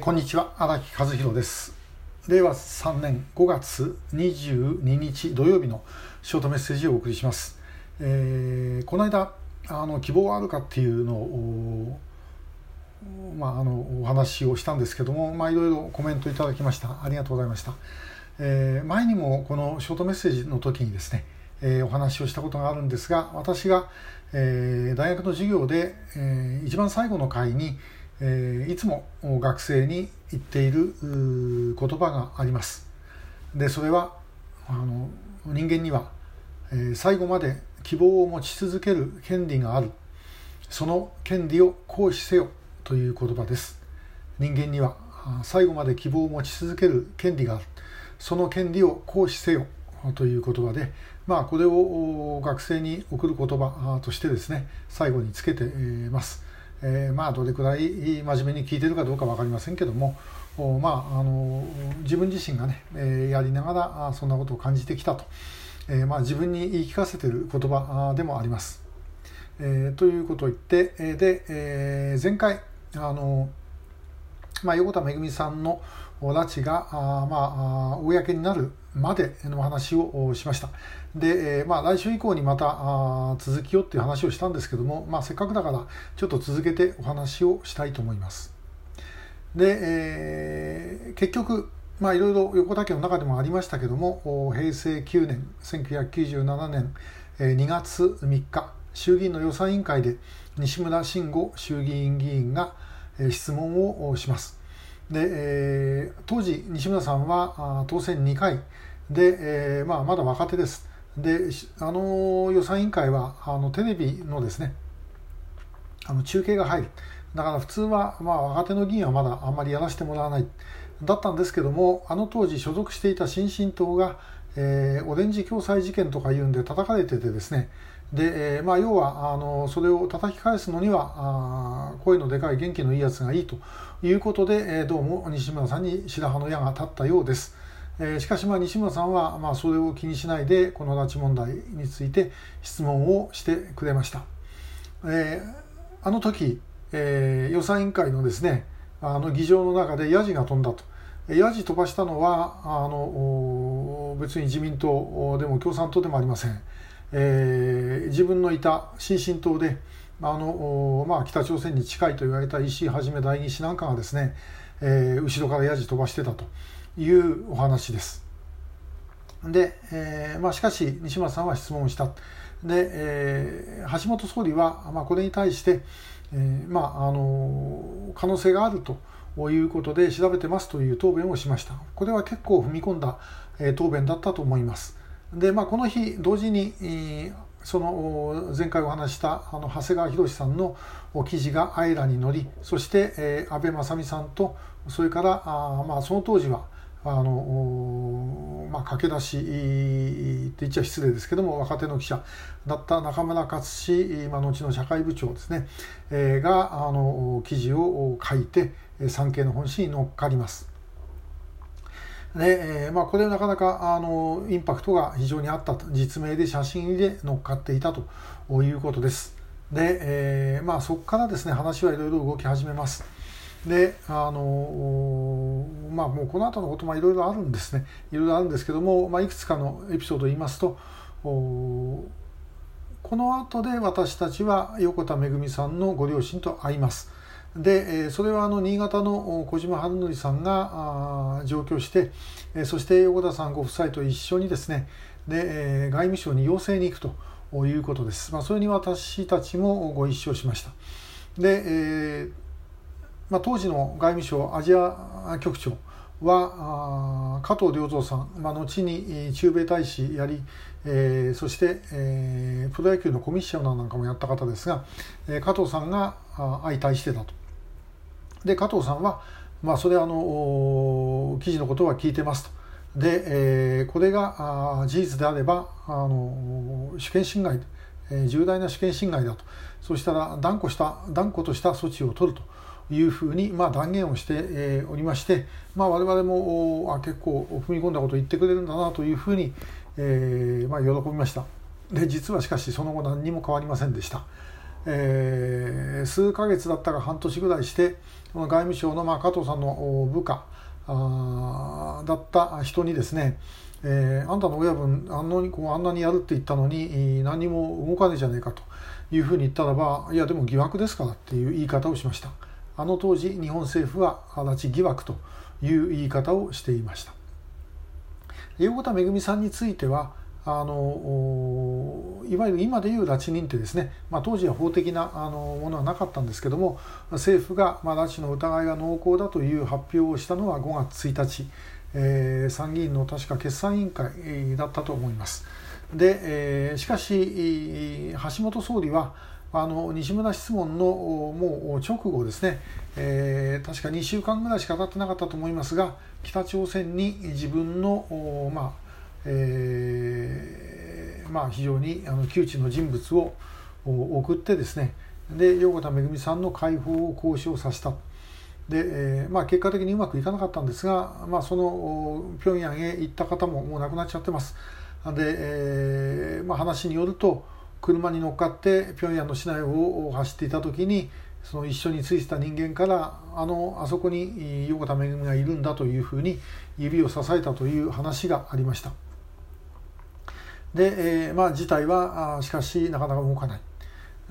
こんにちは荒木和弘です。令和3年5月22日土曜日のショートメッセージをお送りします、えー、この間あの希望はあるかっていうのをまあ、あのお話をしたんですけども、まあ、いろいろコメントいただきました。ありがとうございました、えー、前にもこのショートメッセージの時にですね、えー、お話をしたことがあるんですが私が、えー、大学の授業で、えー、一番最後の回に、えー、いつも学生に言っている言葉があります。でそれはあの人間には、えー、最後まで希望を持ち続ける権利がある。その権利を行使せよという言葉です。人間には最後まで希望を持ち続ける権利がある。その権利を行使せよという言葉でまあこれを学生に送る言葉としてですね最後につけてます、えー、まあどれくらい真面目に聞いてるかどうか分かりませんけどもまああの自分自身がね、えやりながらそんなことを感じてきたと、えー、まあ自分に言い聞かせてる言葉でもあります、えー、ということを言ってで、え前回あの、まあ、横田めぐみさんの拉致があ、まあ、公になるまでの話をしました。で、え、まあ、来週以降にまた続きをっていう話をしたんですけども、まあ、せっかくだからちょっと続けてお話をしたいと思います。で、えー、結局、まあ、いろいろ横田家の中でもありましたけども、平成9年、1997年2月3日、衆議院の予算委員会で西村慎吾衆議院議員が質問をします。で、えー、当時西村さんは当選2回。で、えーまあ、まだ若手です。であの予算委員会はあのテレビのですねあの中継が入る。だから普通は、まあ、若手の議員はまだあんまりやらせてもらわない。だったんですけどもあの当時所属していた新進党が、えー、オレンジ共済事件とかいうんで叩かれててですねで、えー、まあ、要はあのそれを叩き返すのにはあ声のでかい元気のいいやつがいいということで、えー、どうも西村さんに白羽の矢が立ったようです。えー、しかしまあ西村さんはまあそれを気にしないでこの拉致問題について質問をしてくれました。えー、あの時、えー、予算委員会のですねあの議場の中でヤジが飛んだと。ヤジ飛ばしたのはあの別に自民党でも共産党でもありません。えー、自分のいた新進党であの、まあ、北朝鮮に近いと言われた石井はじめ代議士なんかがですね、えー、後ろからやじ飛ばしてたというお話です。で、えーまあ、しかし西村さんは質問した。で、えー、橋本総理は、まあ、これに対して、えーまあ、あの可能性があるということで調べてますという答弁をしました。これは結構踏み込んだ、えー、答弁だったと思います。で、まあ、この日同時に、その前回お話したあの長谷川博さんの記事がアイラに乗りそして、え、安倍正美さんとそれからあ、まあ、その当時はあの、まあ、駆け出しって言っちゃ失礼ですけども若手の記者だった中村克氏、まあ、後の社会部長ですね、えー、があの記事を書いて産経の本誌に載っかります。で、えーまあ、これはなかなかあのインパクトが非常にあったと実名で写真で乗っかっていたということです。で、えーまあ、そこからですね話はいろいろ動き始めます。であのまあもうこの後のこともいろいろあるんですねいろいろあるんですけども、まあ、いくつかのエピソードを言いますとこの後で私たちは横田めぐみさんのご両親と会います。でそれはあの新潟の小島春則さんが上京してそして横田さんご夫妻と一緒にですねで外務省に要請に行くということです、まあ、それに私たちもご一緒しました。で、えまあ、当時の外務省アジア局長は加藤良三さん、まあ、後に駐米大使やり、え、そして、え、プロ野球のコミッショナーなんかもやった方ですが、え、加藤さんが相対してたと。で加藤さんは、まあ、それあの記事のことは聞いてますと。で、えー、これがあ事実であればあの主権侵害、えー、重大な主権侵害だとそしたら断固した断固とした措置を取るというふうに、まあ、断言をして、えー、おりまして、まあ、我々もあ結構踏み込んだことを言ってくれるんだなというふうに、えーまあ、喜びましたで実はしかしその後何にも変わりませんでした。えー、数ヶ月だったか半年ぐらいして外務省のまあ加藤さんの部下あだった人にですね、えー、あんたの親分あんなにこうあんなにやるって言ったのに何も動かねえじゃねえかというふうに言ったらばいやでも疑惑ですからっていう言い方をしました。あの当時日本政府は足立疑惑という言い方をしていました。横田めぐみさんについてはあのいわゆる今でいう拉致認定ですね、まあ、当時は法的なあのものはなかったんですけども政府が、まあ、拉致の疑いが濃厚だという発表をしたのは5月1日、えー、参議院の確か決算委員会だったと思います。で、えー、しかし橋本総理はあの西村質問のもう直後ですね、えー、確か2週間ぐらいしか経ってなかったと思いますが北朝鮮に自分の、まあえーまあ、非常にあの窮地の人物を送ってですね。で横田めぐみさんの解放を交渉させた。で、えーまあ、結果的にうまくいかなかったんですが、まあ、その平壌へ行った方ももう亡くなっちゃってます。で、えーまあ、話によると車に乗っかって平壌の市内を走っていた時にその一緒についてた人間からあのあそこに横田めぐみがいるんだというふうに指を支えたという話がありました。で、えー、まあ事態はしかしなかなか動かない。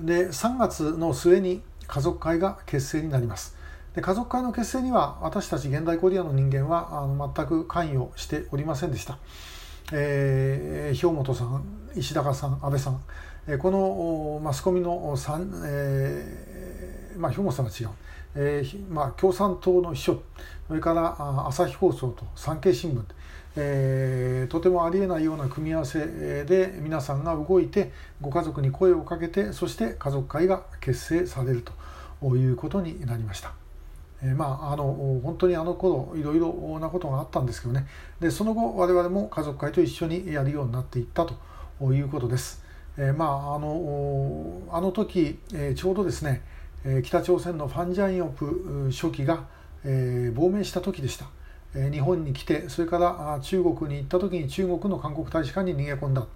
で3月の末に家族会が結成になります。で家族会の結成には私たち現代コリアの人間はあの全く関与しておりませんでした、えー、兵本さん石高さん安倍さんこのマスコミの3、えー、まあ、兵本さんは違う、えーまあ、共産党の秘書それから朝日放送と産経新聞、えー、とてもありえないような組み合わせで皆さんが動いてご家族に声をかけてそして家族会が結成されるということになりました。え、まあ、あの本当にあの頃いろいろなことがあったんですけどねでその後我々も家族会と一緒にやるようになっていったということです。えー、まああのあの時、えー、ちょうどですね、え、北朝鮮のファン・ジャンヨプ書記が、え、亡命した時でした、え、日本に来てそれから中国に行った時に中国の韓国大使館に逃げ込んだ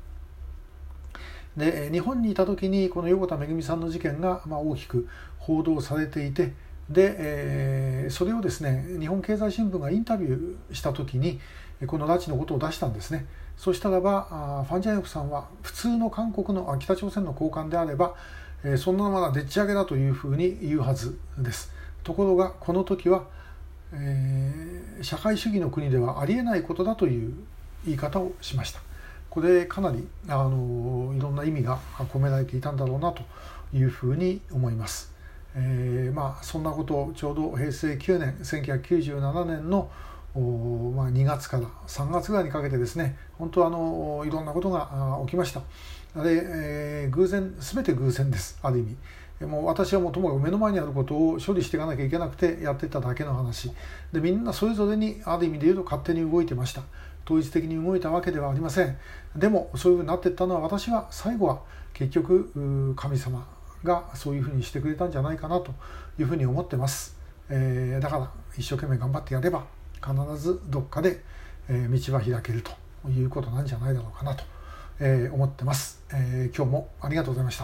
で日本にいた時にこの横田めぐみさんの事件が、ま、大きく報道されていてで、え、それをですね日本経済新聞がインタビューした時にこの拉致のことを出したんですね。そしたらばファン・ジャイヨフさんは普通の韓国の北朝鮮の高官であれば、えそんなのまだでっち上げだというふうに言うはずです。ところがこの時は、えー、社会主義の国ではありえないことだという言い方をしました。これかなりあのいろんな意味が込められていたんだろうなというふうに思います。えー、まあそんなことをちょうど平成9年1997年のまあ、2月から3月ぐらいにかけてですね本当あのいろんなことが起きました。で、えー、偶然全て偶然ですある意味。もう私はもうともかく目の前にあることを処理していかなきゃいけなくてやってただけの話。でみんなそれぞれにある意味で言うと勝手に動いてました。統一的に動いたわけではありません。でもそういうふうになっていったのは私は最後は結局神様がそういうふうにしてくれたんじゃないかなというふうに思ってます、えー、だから一生懸命頑張ってやれば必ずどっかで、え道は開けるということなんじゃないだろうかなと、え思ってます、え今日もありがとうございました。